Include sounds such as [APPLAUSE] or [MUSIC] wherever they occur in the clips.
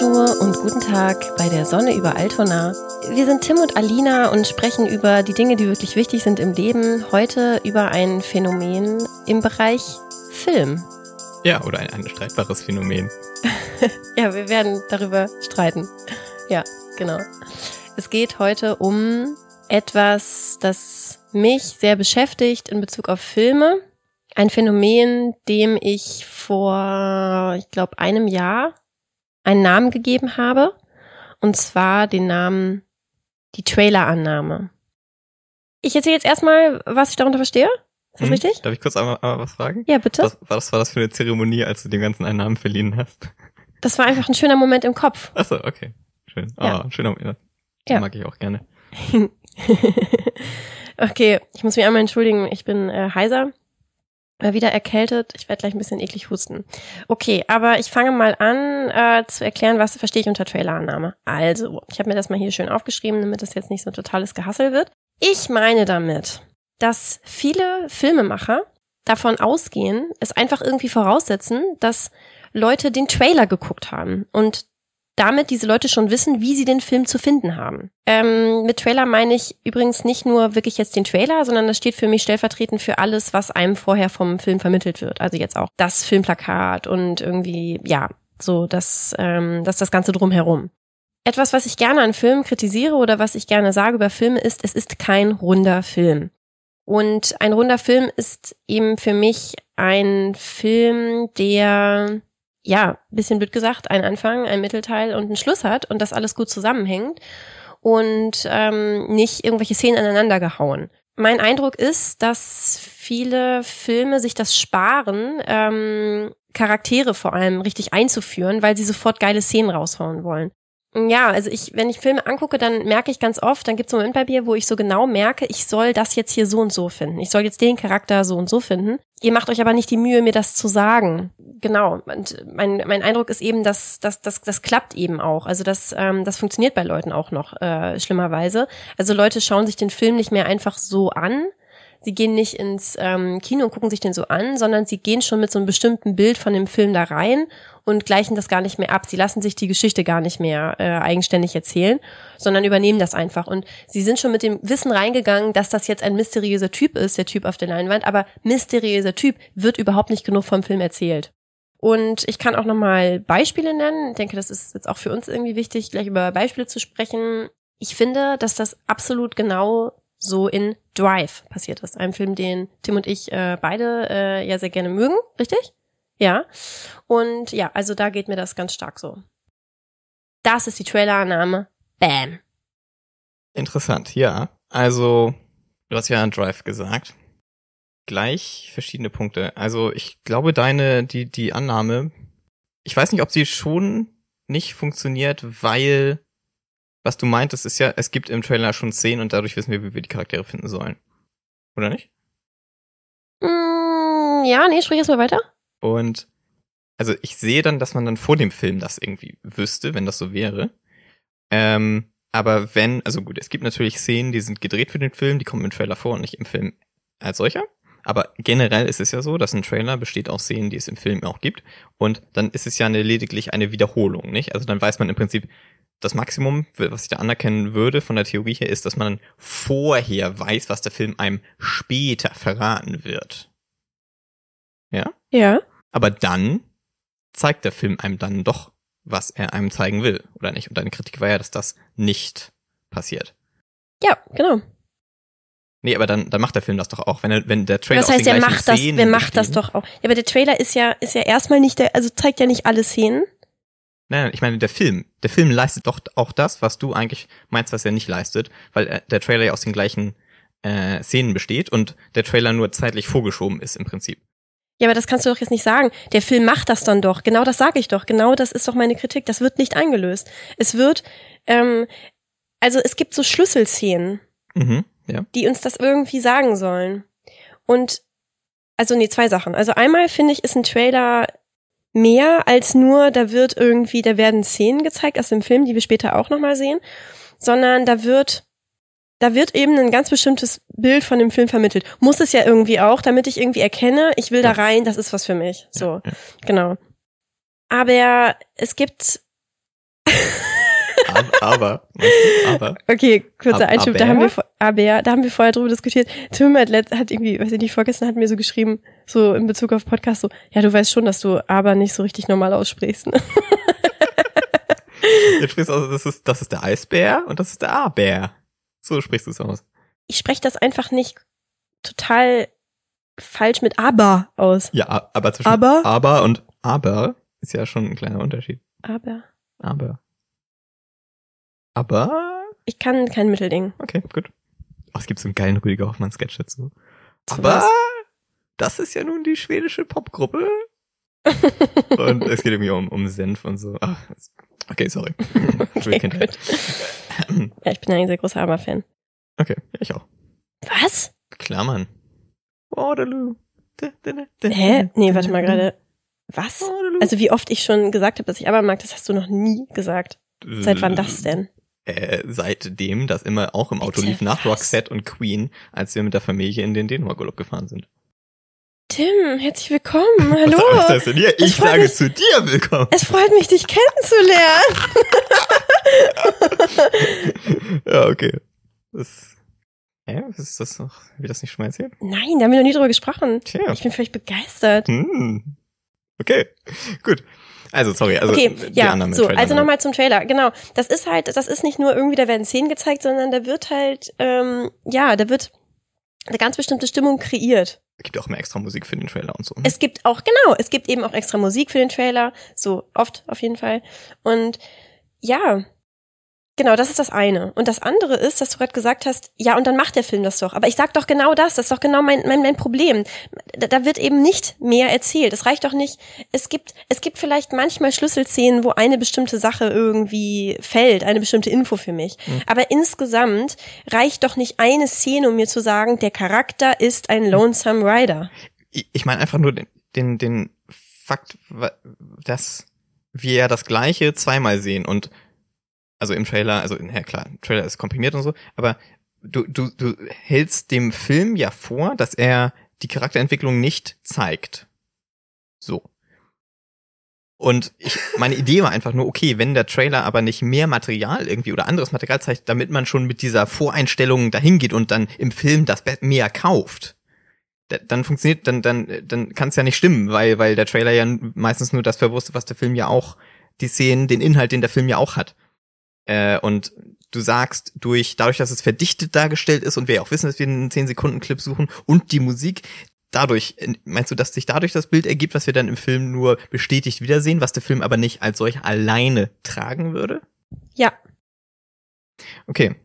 Bonjour und guten Tag bei der Sonne über Altona. Wir sind Tim und Alina und sprechen über die Dinge, die wirklich wichtig sind im Leben. Heute über ein Phänomen im Bereich Film. Ja, oder ein, ein streitbares Phänomen. [LAUGHS] ja, wir werden darüber streiten. Ja, genau. Es geht heute um etwas, das mich sehr beschäftigt in Bezug auf Filme. Ein Phänomen, dem ich vor, ich glaube, einem Jahr einen Namen gegeben habe. Und zwar den Namen die Trailer-Annahme. Ich erzähle jetzt erstmal, was ich darunter verstehe. Ist das hm, richtig? Darf ich kurz einmal, einmal was fragen? Ja, bitte. Was, was war das für eine Zeremonie, als du dem Ganzen einen Namen verliehen hast? Das war einfach ein schöner Moment im Kopf. Achso, okay. Schön. Ja. Oh, schöner Moment. Ja. mag ich auch gerne. [LAUGHS] okay, ich muss mich einmal entschuldigen. Ich bin äh, heiser wieder erkältet. Ich werde gleich ein bisschen eklig husten. Okay, aber ich fange mal an äh, zu erklären, was verstehe ich unter Trailerannahme. Also, ich habe mir das mal hier schön aufgeschrieben, damit das jetzt nicht so totales Gehassel wird. Ich meine damit, dass viele Filmemacher davon ausgehen, es einfach irgendwie voraussetzen, dass Leute den Trailer geguckt haben und damit diese Leute schon wissen, wie sie den Film zu finden haben. Ähm, mit Trailer meine ich übrigens nicht nur wirklich jetzt den Trailer, sondern das steht für mich stellvertretend für alles, was einem vorher vom Film vermittelt wird. Also jetzt auch das Filmplakat und irgendwie, ja, so das, ähm, das, das Ganze drumherum. Etwas, was ich gerne an Filmen kritisiere oder was ich gerne sage über Filme ist, es ist kein runder Film. Und ein runder Film ist eben für mich ein Film, der ja, bisschen blöd gesagt, ein Anfang, ein Mittelteil und ein Schluss hat und das alles gut zusammenhängt und ähm, nicht irgendwelche Szenen aneinander gehauen. Mein Eindruck ist, dass viele Filme sich das sparen, ähm, Charaktere vor allem richtig einzuführen, weil sie sofort geile Szenen raushauen wollen. Ja, also ich, wenn ich Filme angucke, dann merke ich ganz oft, dann gibt es einen Moment bei mir, wo ich so genau merke, ich soll das jetzt hier so und so finden. Ich soll jetzt den Charakter so und so finden. Ihr macht euch aber nicht die Mühe, mir das zu sagen. Genau. Und mein, mein Eindruck ist eben, dass, dass, dass das klappt eben auch. Also das, ähm, das funktioniert bei Leuten auch noch, äh, schlimmerweise. Also Leute schauen sich den Film nicht mehr einfach so an, sie gehen nicht ins ähm, Kino und gucken sich den so an, sondern sie gehen schon mit so einem bestimmten Bild von dem Film da rein und gleichen das gar nicht mehr ab. Sie lassen sich die Geschichte gar nicht mehr äh, eigenständig erzählen, sondern übernehmen das einfach. Und sie sind schon mit dem Wissen reingegangen, dass das jetzt ein mysteriöser Typ ist, der Typ auf der Leinwand, aber mysteriöser Typ wird überhaupt nicht genug vom Film erzählt. Und ich kann auch nochmal Beispiele nennen. Ich denke, das ist jetzt auch für uns irgendwie wichtig, gleich über Beispiele zu sprechen. Ich finde, dass das absolut genau so in Drive passiert ist. Einem Film, den Tim und ich äh, beide äh, ja sehr gerne mögen, richtig? Ja. Und ja, also da geht mir das ganz stark so. Das ist die Trailerannahme. Bam. Interessant, ja. Also, du hast ja an Drive gesagt. Gleich verschiedene Punkte. Also, ich glaube, deine, die, die Annahme, ich weiß nicht, ob sie schon nicht funktioniert, weil was du meintest, ist ja, es gibt im Trailer schon Szenen und dadurch wissen wir, wie wir die Charaktere finden sollen. Oder nicht? Mm, ja, nee, sprich erstmal weiter. Und also ich sehe dann, dass man dann vor dem Film das irgendwie wüsste, wenn das so wäre. Ähm, aber wenn, also gut, es gibt natürlich Szenen, die sind gedreht für den Film, die kommen im Trailer vor und nicht im Film als solcher. Aber generell ist es ja so, dass ein Trailer besteht aus Szenen, die es im Film auch gibt. Und dann ist es ja eine, lediglich eine Wiederholung, nicht? Also dann weiß man im Prinzip, das Maximum, was ich da anerkennen würde von der Theorie her, ist, dass man vorher weiß, was der Film einem später verraten wird. Ja? Ja. Aber dann zeigt der Film einem dann doch, was er einem zeigen will, oder nicht? Und deine Kritik war ja, dass das nicht passiert. Ja, genau. Nee, aber dann, dann macht der Film das doch auch, wenn er, wenn der Trailer Das heißt, er macht das, wer macht das doch auch. Ja, aber der Trailer ist ja, ist ja erstmal nicht der, also zeigt ja nicht alle Szenen. Nein, ich meine, der Film. Der Film leistet doch auch das, was du eigentlich meinst, was er nicht leistet, weil äh, der Trailer ja aus den gleichen äh, Szenen besteht und der Trailer nur zeitlich vorgeschoben ist im Prinzip. Ja, aber das kannst du doch jetzt nicht sagen. Der Film macht das dann doch. Genau das sage ich doch. Genau das ist doch meine Kritik. Das wird nicht eingelöst. Es wird, ähm, also es gibt so Schlüsselszenen, mhm, ja. die uns das irgendwie sagen sollen. Und also nee, zwei Sachen. Also einmal finde ich, ist ein Trailer mehr als nur, da wird irgendwie, da werden Szenen gezeigt aus dem Film, die wir später auch nochmal sehen, sondern da wird, da wird eben ein ganz bestimmtes Bild von dem Film vermittelt. Muss es ja irgendwie auch, damit ich irgendwie erkenne, ich will da rein, das ist was für mich. So, genau. Aber es gibt aber, aber, du. Okay, kurzer Ab- Einschub, da haben wir aber, da haben wir vorher drüber diskutiert. Tim hat, letzt, hat irgendwie, weiß ich nicht, vorgestern hat mir so geschrieben, so in Bezug auf Podcast, so, ja, du weißt schon, dass du aber nicht so richtig normal aussprichst. [LAUGHS] Ne? Jetzt sprichst du aus, das ist, das ist der Eisbär und das ist der A-Bär. So sprichst du es aus. Ich spreche das einfach nicht total falsch mit aber aus. Ja, aber zwischen Aber? aber und aber ist ja schon ein kleiner Unterschied. Aber Aber. Aber. ich kann kein Mittelding. Okay, gut. Oh, es gibt so einen geilen Rüdiger Hoffmann-Sketch dazu. Zu Aber was? das ist ja nun die schwedische Popgruppe. [LAUGHS] und es geht irgendwie um, um Senf und so. Es- okay, sorry. [LAUGHS] Okay. Ja, ich bin ein sehr großer Aber-Fan. Okay, ja, ich auch. Was? Klar, Mann. Waterloo. Da, da, da, da, Hä? Nee, warte mal gerade. Was? Waterloo. Also wie oft ich schon gesagt habe, dass ich aber mag, das hast du noch nie gesagt. Seit wann das denn? Äh, seitdem das immer auch im Auto Bitte, lief, nach was? Roxette und Queen, als wir mit der Familie in den Dänemark-Urlaub gefahren sind. Tim, herzlich willkommen. Hallo. Was heißt denn hier? Ich sage mich- zu dir willkommen. Es freut mich, dich kennenzulernen. [LAUGHS] ja, okay. Das, hä? Was ist das noch? Hab ich das nicht schon mal erzählt? Nein, da haben wir noch nie drüber gesprochen. Tja. Ich bin völlig begeistert. Hm. Okay, gut. Also, sorry, also okay, die ja, anderen so, Trailer also nochmal zum Trailer. Genau, das ist halt, das ist nicht nur irgendwie, da werden Szenen gezeigt, sondern da wird halt, ähm, ja, da wird eine ganz bestimmte Stimmung kreiert. Es gibt auch immer extra Musik für den Trailer und so. Es gibt auch, genau, es gibt eben auch extra Musik für den Trailer, so oft auf jeden Fall. Und ja, genau, das ist das eine. Und das andere ist, dass du gerade gesagt hast, ja, und dann macht der Film das doch. Aber ich sag doch genau das, das ist doch genau mein, mein, mein Problem. Da, da wird eben nicht mehr erzählt. Es reicht doch nicht, es gibt, es gibt vielleicht manchmal Schlüsselszenen, wo eine bestimmte Sache irgendwie fällt, eine bestimmte Info für mich. Mhm. Aber insgesamt reicht doch nicht eine Szene, um mir zu sagen, der Charakter ist ein Lonesome Rider. ich, meine einfach nur den, den, den Fakt, dass wir ja das Gleiche zweimal sehen und also im Trailer, also ja klar, Trailer ist komprimiert und so, aber du, du, du hältst dem Film ja vor, dass er die Charakterentwicklung nicht zeigt. So. Und ich, meine Idee war einfach nur, okay, wenn der Trailer aber nicht mehr Material irgendwie oder anderes Material zeigt, damit man schon mit dieser Voreinstellung dahin geht und dann im Film das mehr kauft, da- dann funktioniert, dann, dann, dann kann es ja nicht stimmen, weil, weil der Trailer ja meistens nur das verwurstet, was der Film ja auch, die Szenen, den Inhalt, den der Film ja auch hat. Äh, und du sagst, durch, dadurch, dass es verdichtet dargestellt ist und wir ja auch wissen, dass wir einen 10-Sekunden-Clip suchen und die Musik, dadurch, meinst du, dass sich dadurch das Bild ergibt, was wir dann im Film nur bestätigt wiedersehen, was der Film aber nicht als solch alleine tragen würde? Ja, Okay.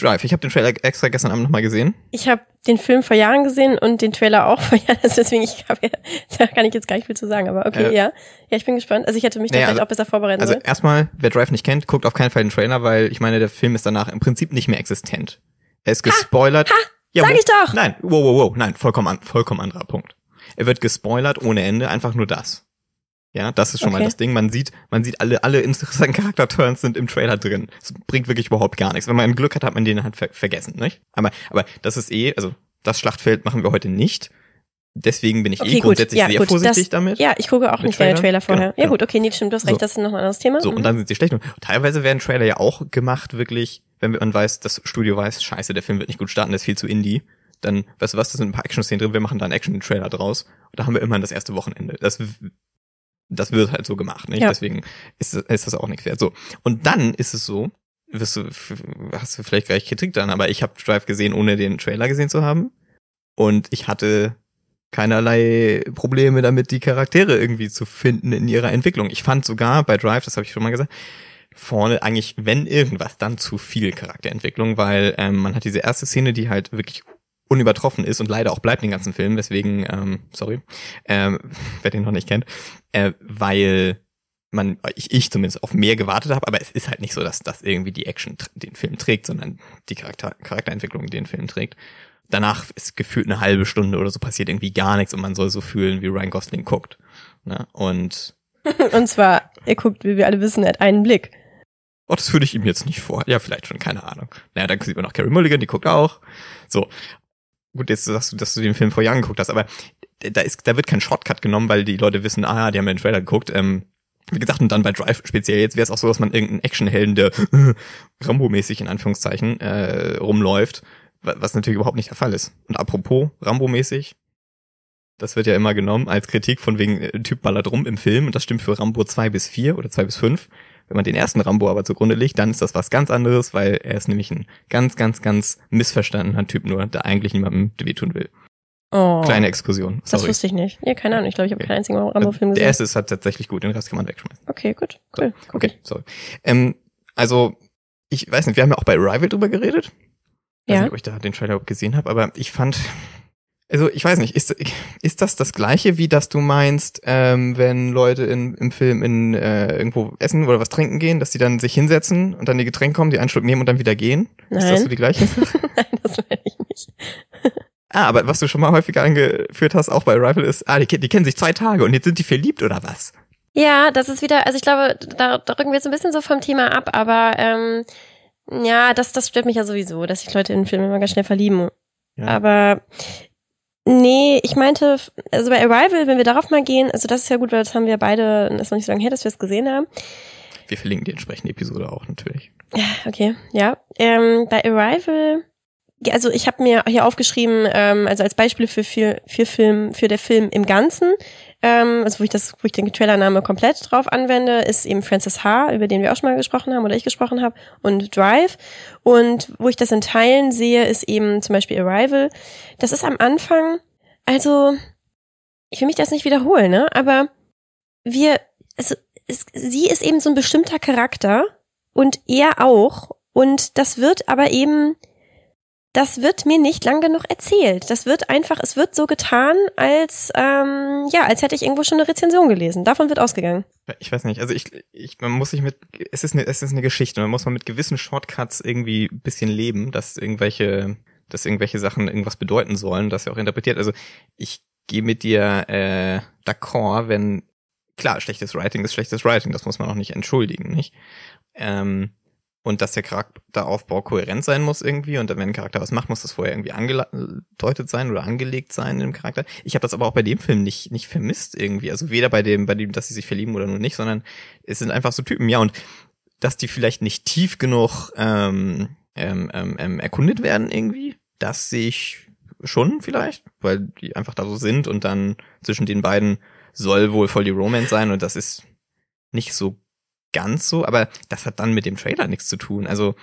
Drive, ich habe den Trailer extra gestern Abend nochmal gesehen. Ich habe den Film vor Jahren gesehen und den Trailer auch [LAUGHS] vor Jahren, deswegen ich hab ja, [LAUGHS] da kann ich jetzt gar nicht viel zu sagen, aber okay, Äh, ja. Ja, ich bin gespannt. Also ich hätte mich da naja, vielleicht also- auch besser vorbereiten Also sollen. erstmal, wer Drive nicht kennt, guckt auf keinen Fall den Trailer, weil ich meine, der Film ist danach im Prinzip nicht mehr existent. Er ist gespoilert. ja, Sag wo- ich doch! Nein, wow, wow, wow, nein, vollkommen, vollkommen anderer Punkt. Er wird gespoilert ohne Ende, einfach nur das. Ja, das ist schon mal Okay. das Ding. Man sieht, man sieht alle, alle interessanten Charakter-Turns sind im Trailer drin. Es bringt wirklich überhaupt gar nichts. Wenn man Glück hat, hat man den halt ver vergessen, nicht? Aber, aber das ist eh, also das Schlachtfeld machen wir heute nicht. Deswegen bin ich Okay, eh gut. grundsätzlich Ja, sehr gut. vorsichtig Das- damit. Ja, ich gucke auch nicht Trailer? Trailer vorher. Genau, Ja gut, okay, nee, stimmt, du hast recht, So. das ist noch ein anderes Thema. So, Mhm. und dann sind sie schlecht. Und teilweise werden Trailer ja auch gemacht, wirklich, wenn man weiß, das Studio weiß, scheiße, der Film wird nicht gut starten, der ist viel zu indie. Dann, weißt du was, da sind ein paar Action-Szenen drin, wir machen da einen Action-Trailer draus. Und da haben wir immerhin das erste Wochenende. Das, das wird halt so gemacht, nicht? Ja. Deswegen ist, ist das auch nichts wert. So. Und dann ist es so, wirst du, hast du vielleicht gleich Kritik dran, aber ich habe Drive gesehen, ohne den Trailer gesehen zu haben. Und ich hatte keinerlei Probleme damit, die Charaktere irgendwie zu finden in ihrer Entwicklung. Ich fand sogar bei Drive, das habe ich schon mal gesagt, vorne eigentlich, wenn irgendwas, dann zu viel Charakterentwicklung, weil ähm, man hat diese erste Szene, die halt wirklich unübertroffen ist und leider auch bleibt den ganzen Film, weswegen, ähm, sorry, ähm, [LAUGHS] wer den noch nicht kennt, äh, weil man, ich, ich zumindest auf mehr gewartet habe, aber es ist halt nicht so, dass das irgendwie die Action den Film trägt, sondern die Charakter Charakterentwicklung den Film trägt. Danach ist gefühlt eine halbe Stunde oder so passiert irgendwie gar nichts und man soll so fühlen, wie Ryan Gosling guckt. Ne? Und [LAUGHS] Und zwar, er guckt, wie wir alle wissen, er hat einen Blick. Oh, das würde ich ihm jetzt nicht vor. Ja, vielleicht schon, keine Ahnung. Naja, dann sieht man noch Carrie Mulligan, die guckt auch. So. Gut, jetzt sagst du, dass du den Film vor Jahren geguckt hast, aber da ist, da wird kein Shortcut genommen, weil die Leute wissen, ah, die haben ja den Trailer geguckt. Ähm, wie gesagt, und dann bei Drive speziell jetzt wäre es auch so, dass man irgendeinen Actionhelden, der [LAUGHS] Rambo-mäßig in Anführungszeichen äh, rumläuft, was natürlich überhaupt nicht der Fall ist. Und apropos Rambo-mäßig, das wird ja immer genommen als Kritik von wegen äh, Typ ballert rum im Film und das stimmt für Rambo 2 bis 4 oder 2 bis 5. Wenn man den ersten Rambo aber zugrunde legt, dann ist das was ganz anderes, weil er ist nämlich ein ganz, ganz, ganz missverstandener Typ nur, der eigentlich niemandem wehtun will. Oh. Kleine Exkursion. Das wusste ich nicht. Ja, keine Ahnung. Ich glaube, ich habe keinen einzigen Rambo-Film gesehen. Der erste ist halt tatsächlich gut, den Rest kann man wegschmeißen. Okay, gut. Cool. So, okay, sorry. Ähm, also, ich weiß nicht, wir haben ja auch bei Arrival drüber geredet. Ich Ja. weiß nicht, ob ich da den Trailer gesehen habe, aber ich fand, also ich weiß nicht, ist, ist das das gleiche, wie dass du meinst, ähm, wenn Leute in, im Film in äh, irgendwo essen oder was trinken gehen, dass die dann sich hinsetzen und dann die Getränke kommen, die einen Schluck nehmen und dann wieder gehen? Ist das Nein. so die gleiche? [LAUGHS] Nein, das meine ich nicht. ah, aber was du schon mal häufiger angeführt hast, auch bei Arrival ist, ah, die, die kennen sich zwei Tage und jetzt sind die verliebt oder was? Ja, das ist wieder, also ich glaube, da, da rücken wir jetzt ein bisschen so vom Thema ab, aber ähm, ja, das, das stört mich ja sowieso, dass sich Leute in Filmen immer ganz schnell verlieben. Ja. Aber nee, ich meinte, also bei Arrival, wenn wir darauf mal gehen, also das ist ja gut, weil das haben wir beide, das ist noch nicht so lange her, dass wir es gesehen haben. Wir verlinken die entsprechende Episode auch natürlich. Okay, ja. Ähm, bei Arrival, ja, also ich habe mir hier aufgeschrieben, ähm, also als Beispiel für, für, für Film, für der Film im Ganzen, ähm, also wo ich das, wo ich den Trailername komplett drauf anwende, ist eben Francis H., über den wir auch schon mal gesprochen haben oder ich gesprochen habe, und Drive. Und wo ich das in Teilen sehe, ist eben zum Beispiel Arrival. Das ist am Anfang, also ich will mich das nicht wiederholen, ne? Aber wir, also es, sie ist eben so ein bestimmter Charakter und er auch. Und das wird aber eben, das wird mir nicht lang genug erzählt. Das wird einfach, es wird so getan, als ähm, ja, als hätte ich irgendwo schon eine Rezension gelesen. Davon wird ausgegangen. Ich weiß nicht, also ich, ich man muss sich mit, es ist eine, es ist eine Geschichte, man muss man mit gewissen Shortcuts irgendwie bisschen leben, dass irgendwelche, dass irgendwelche Sachen irgendwas bedeuten sollen, das ja auch interpretiert. Also ich gehe mit dir äh, d'accord, wenn klar schlechtes Writing ist schlechtes Writing, das muss man auch nicht entschuldigen, nicht? Ähm, und dass der Charakteraufbau kohärent sein muss irgendwie und wenn ein Charakter was macht, muss das vorher irgendwie angedeutet sein oder angelegt sein im Charakter. Ich habe das aber auch bei dem Film nicht nicht vermisst irgendwie, also weder bei dem bei dem, dass sie sich verlieben oder nur nicht, sondern es sind einfach so Typen, ja und dass die vielleicht nicht tief genug ähm, ähm, ähm, ähm, erkundet werden irgendwie, das sehe ich schon vielleicht, weil die einfach da so sind und dann zwischen den beiden soll wohl voll die Romance sein und das ist nicht so ganz so, aber das hat dann mit dem Trailer nichts zu tun. Also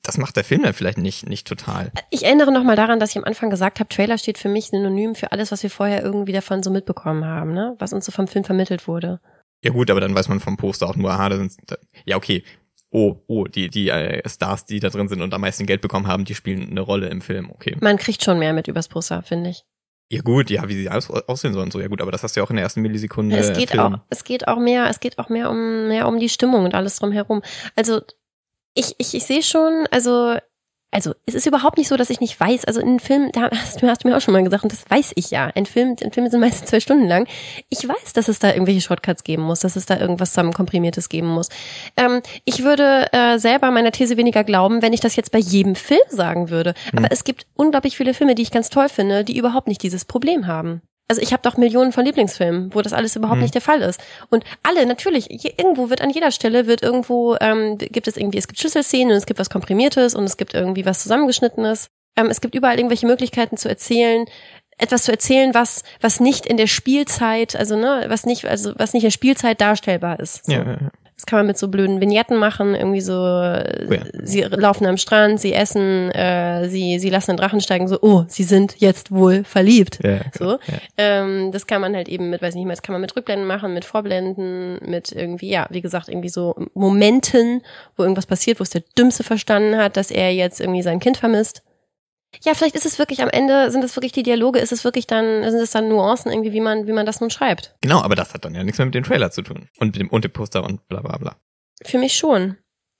das macht der Film dann vielleicht nicht nicht total. Ich erinnere nochmal daran, dass ich am Anfang gesagt habe, Trailer steht für mich synonym für alles, was wir vorher irgendwie davon so mitbekommen haben, ne? Was uns so vom Film vermittelt wurde. Ja gut, aber dann weiß man vom Poster auch nur, aha, da sind ja okay. Oh, oh, die die äh, Stars, die da drin sind und am meisten Geld bekommen haben, die spielen eine Rolle im Film. Okay. Man kriegt schon mehr mit übers Poster, finde ich. Ja gut, ja, wie sie aus, aussehen sollen so. Ja gut, aber das hast du ja auch in der ersten Millisekunde. es geht Film. auch, es geht auch mehr, es geht auch mehr um mehr um die Stimmung und alles drumherum. Also ich, ich, ich sehe schon, also also es ist überhaupt nicht so, dass ich nicht weiß. Also in Film, da hast du, hast du mir auch schon mal gesagt, und das weiß ich ja. Ein Film, ein Filme sind meistens zwei Stunden lang. Ich weiß, dass es da irgendwelche Shortcuts geben muss, dass es da irgendwas zusammenkomprimiertes geben muss. Ähm, ich würde äh, selber meiner These weniger glauben, wenn ich das jetzt bei jedem Film sagen würde. Aber es gibt unglaublich viele Filme, die ich ganz toll finde, die überhaupt nicht dieses Problem haben. Also ich habe doch Millionen von Lieblingsfilmen, wo das alles überhaupt Mhm. nicht der Fall ist. Und alle, natürlich, je, irgendwo wird an jeder Stelle wird irgendwo, ähm, gibt es irgendwie, es gibt Schlüsselszenen und es gibt was Komprimiertes und es gibt irgendwie was Zusammengeschnittenes. Ähm, es gibt überall irgendwelche Möglichkeiten zu erzählen, etwas zu erzählen, was, was nicht in der Spielzeit, also ne, was nicht, also was nicht in der Spielzeit darstellbar ist. So. Ja, ja, ja. Das kann man mit so blöden Vignetten machen, irgendwie so, Oh ja. sie laufen am Strand, sie essen, äh, sie, sie lassen einen Drachen steigen, so, oh, sie sind jetzt wohl verliebt. ja, So. Ja. Ähm, das kann man halt eben mit, weiß ich nicht mehr, das kann man mit Rückblenden machen, mit Vorblenden, mit irgendwie, ja, wie gesagt, irgendwie so Momenten, wo irgendwas passiert, wo es der Dümmste verstanden hat, dass er jetzt irgendwie sein Kind vermisst. Ja, vielleicht ist es wirklich am Ende, sind es wirklich die Dialoge, ist es wirklich dann, sind es dann Nuancen irgendwie, wie man, wie man das nun schreibt. Genau, aber das hat dann ja nichts mehr mit dem Trailer zu tun. Und mit dem, und dem Poster und bla bla bla. Für mich schon.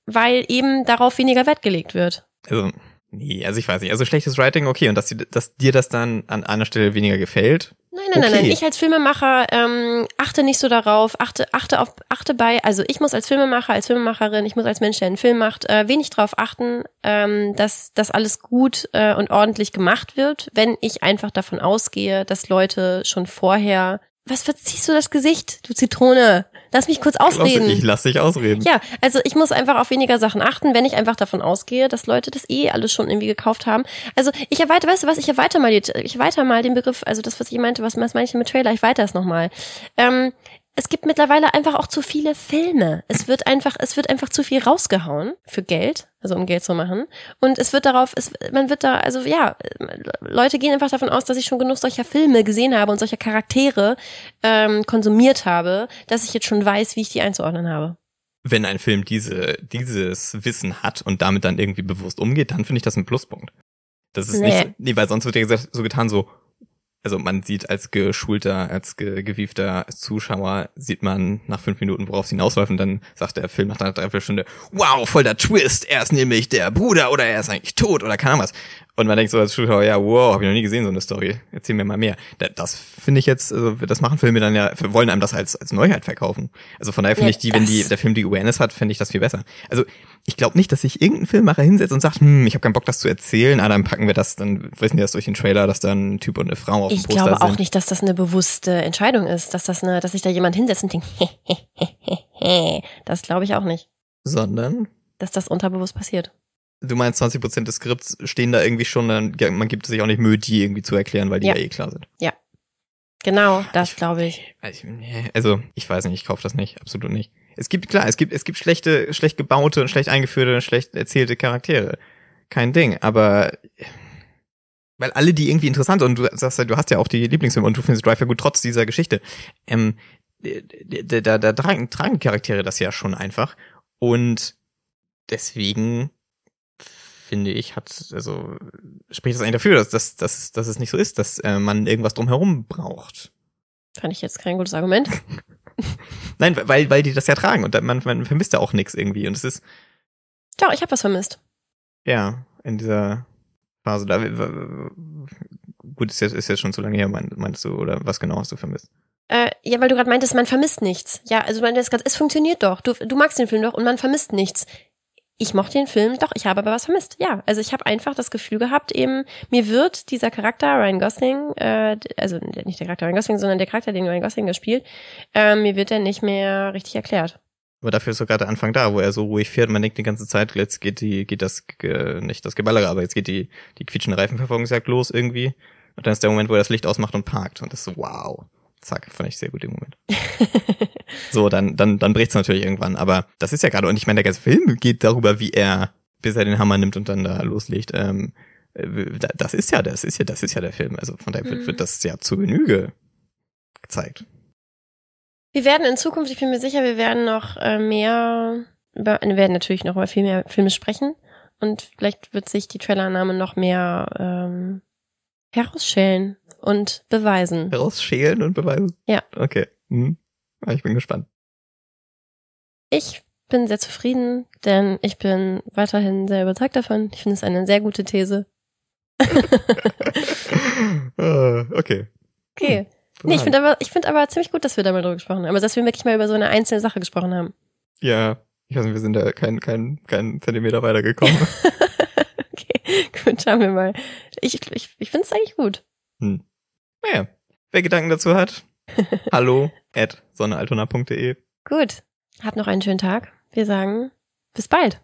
Weil eben darauf weniger Wert gelegt wird. Also, nee, also ich weiß nicht. Also schlechtes Writing, okay. Und dass, dir- dass dir das dann an einer Stelle weniger gefällt. Nein, nein, nein, Okay. nein. Ich als Filmemacher ähm, achte nicht so darauf, achte, achte auf, achte bei, also ich muss als Filmemacher, als Filmemacherin, ich muss als Mensch, der einen Film macht, äh, wenig darauf achten, ähm, dass das alles gut äh, und ordentlich gemacht wird, wenn ich einfach davon ausgehe, dass Leute schon vorher was verziehst du das Gesicht, du Zitrone? Lass mich kurz ausreden. Ich lass dich ausreden. Ja, also ich muss einfach auf weniger Sachen achten, wenn ich einfach davon ausgehe, dass Leute das eh alles schon irgendwie gekauft haben. Also ich erweitere, weißt du was, ich erweitere mal, die, ich erweitere mal den Begriff, also das, was ich meinte, was, was meine ich mit Trailer, ich weitere es nochmal. Ähm, es gibt mittlerweile einfach auch zu viele Filme. Es wird einfach, es wird einfach zu viel rausgehauen für Geld, also um Geld zu machen. Und es wird darauf, es, man wird da, also ja, Leute gehen einfach davon aus, dass ich schon genug solcher Filme gesehen habe und solcher Charaktere ähm, konsumiert habe, dass ich jetzt schon weiß, wie ich die einzuordnen habe. Wenn ein Film diese, dieses Wissen hat und damit dann irgendwie bewusst umgeht, dann finde ich das ein Pluspunkt. Das ist nee. nicht, nee, weil sonst wird ja gesagt, so getan so, also man sieht als geschulter, als ge gewiefter Zuschauer, sieht man nach fünf Minuten, worauf sie hinausläuft dann sagt der Film nach einer Dreiviertelstunde, wow, voll der Twist, er ist nämlich der Bruder oder er ist eigentlich tot oder keine Ahnung was. Und man denkt so als Zuschauer, ja, wow, habe ich noch nie gesehen, so eine Story. Erzähl mir mal mehr. Das finde ich jetzt, also das machen Filme dann ja, wollen einem das als, als Neuheit verkaufen. Also von daher finde ja, ich die, wenn die, der Film die Awareness hat, finde ich das viel besser. Also ich glaube nicht, dass sich irgendein Filmmacher hinsetzt und sagt, hm, ich habe keinen Bock, das zu erzählen, ah, dann packen wir das, dann wissen wir das durch den Trailer, dass da ein Typ und eine Frau auf dem Poster sind. Ich glaube auch nicht, dass das eine bewusste Entscheidung ist, dass das eine, dass sich da jemand hinsetzt und denkt, [LAUGHS] das glaube ich auch nicht. Sondern? Dass das unterbewusst passiert. Du meinst 20% des Skripts stehen da irgendwie schon, dann man gibt sich auch nicht Mühe, die irgendwie zu erklären, weil die ja, ja eh klar sind. Ja. Genau, das glaube ich. Also, ich weiß nicht, ich kaufe das nicht, absolut nicht. Es gibt, klar, es gibt, es gibt schlechte, schlecht gebaute und schlecht eingeführte und schlecht erzählte Charaktere. Kein Ding, aber weil alle die irgendwie interessant sind und du sagst ja, du hast ja auch die Lieblingsfilme und du findest Drive ja gut trotz dieser Geschichte. Ähm, da, da, da tragen, tragen Charaktere das ja schon einfach und deswegen finde ich, hat, also spricht das eigentlich dafür, dass, dass, dass, dass es nicht so ist, dass äh, man irgendwas drumherum braucht. Fand ich jetzt kein gutes Argument. [LAUGHS] [LAUGHS] Nein, weil, weil die das ja tragen und man, man vermisst ja auch nichts irgendwie. Und es ist. Doch, ich habe was vermisst. Ja, in dieser Phase. Da, gut, ist jetzt, ist jetzt schon zu lange her, meinst du, oder was genau hast du vermisst? Äh, ja, weil du gerade meintest, man vermisst nichts. Ja, also du meintest gerade, es funktioniert doch. Du, du magst den Film doch und man vermisst nichts ich mochte den Film, doch, ich habe aber was vermisst. Ja, also ich habe einfach das Gefühl gehabt, eben, mir wird dieser Charakter, Ryan Gosling, äh, also nicht der Charakter Ryan Gosling, sondern der Charakter, den Ryan Gosling da spielt, äh, mir wird er nicht mehr richtig erklärt. Aber dafür ist sogar der Anfang da, wo er so ruhig fährt. Man denkt die ganze Zeit, jetzt geht die, geht das, äh, nicht das Geballere, aber jetzt geht die, die quietschende Reifenverfolgungsjagd los irgendwie. Und dann ist der Moment, wo er das Licht ausmacht und parkt. Und das ist so, wow. Zack, fand ich sehr gut im Moment. [LAUGHS] so, dann, dann, dann bricht's natürlich irgendwann. Aber das ist ja gerade, und ich meine, der ganze Film geht darüber, wie er, bis er den Hammer nimmt und dann da loslegt. Ähm, äh, das ist ja, das ist ja, das ist ja der Film. Also von daher wird, mhm. wird das ja zu Genüge gezeigt. Wir werden in Zukunft, ich bin mir sicher, wir werden noch äh, mehr über, wir werden natürlich noch über viel mehr Filme sprechen. Und vielleicht wird sich die Trailername noch mehr ähm, herausschälen und beweisen. Herausschälen und beweisen? Ja. Okay. Hm. Ich bin gespannt. Ich bin sehr zufrieden, denn ich bin weiterhin sehr überzeugt davon. Ich finde es eine sehr gute These. Ah, [LAUGHS] okay. Okay. Hm. Nee, ich finde aber, ich finde aber ziemlich gut, dass wir da mal drüber gesprochen haben. Also, dass wir wirklich mal über so eine einzelne Sache gesprochen haben. Ja, ich weiß nicht, wir sind da kein, kein, kein Zentimeter weitergekommen. [LAUGHS] okay, gut, schauen wir mal. Ich, ich, ich finde es eigentlich gut. Hm. Naja, wer Gedanken dazu hat, [LAUGHS] hallo at sonnealtona.de. Gut, habt noch einen schönen Tag. Wir sagen bis bald.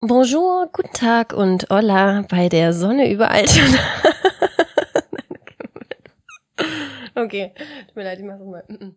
Bonjour, guten Tag und hola bei der Sonne über Altona. [LAUGHS] okay, tut mir leid, ich mach's mal.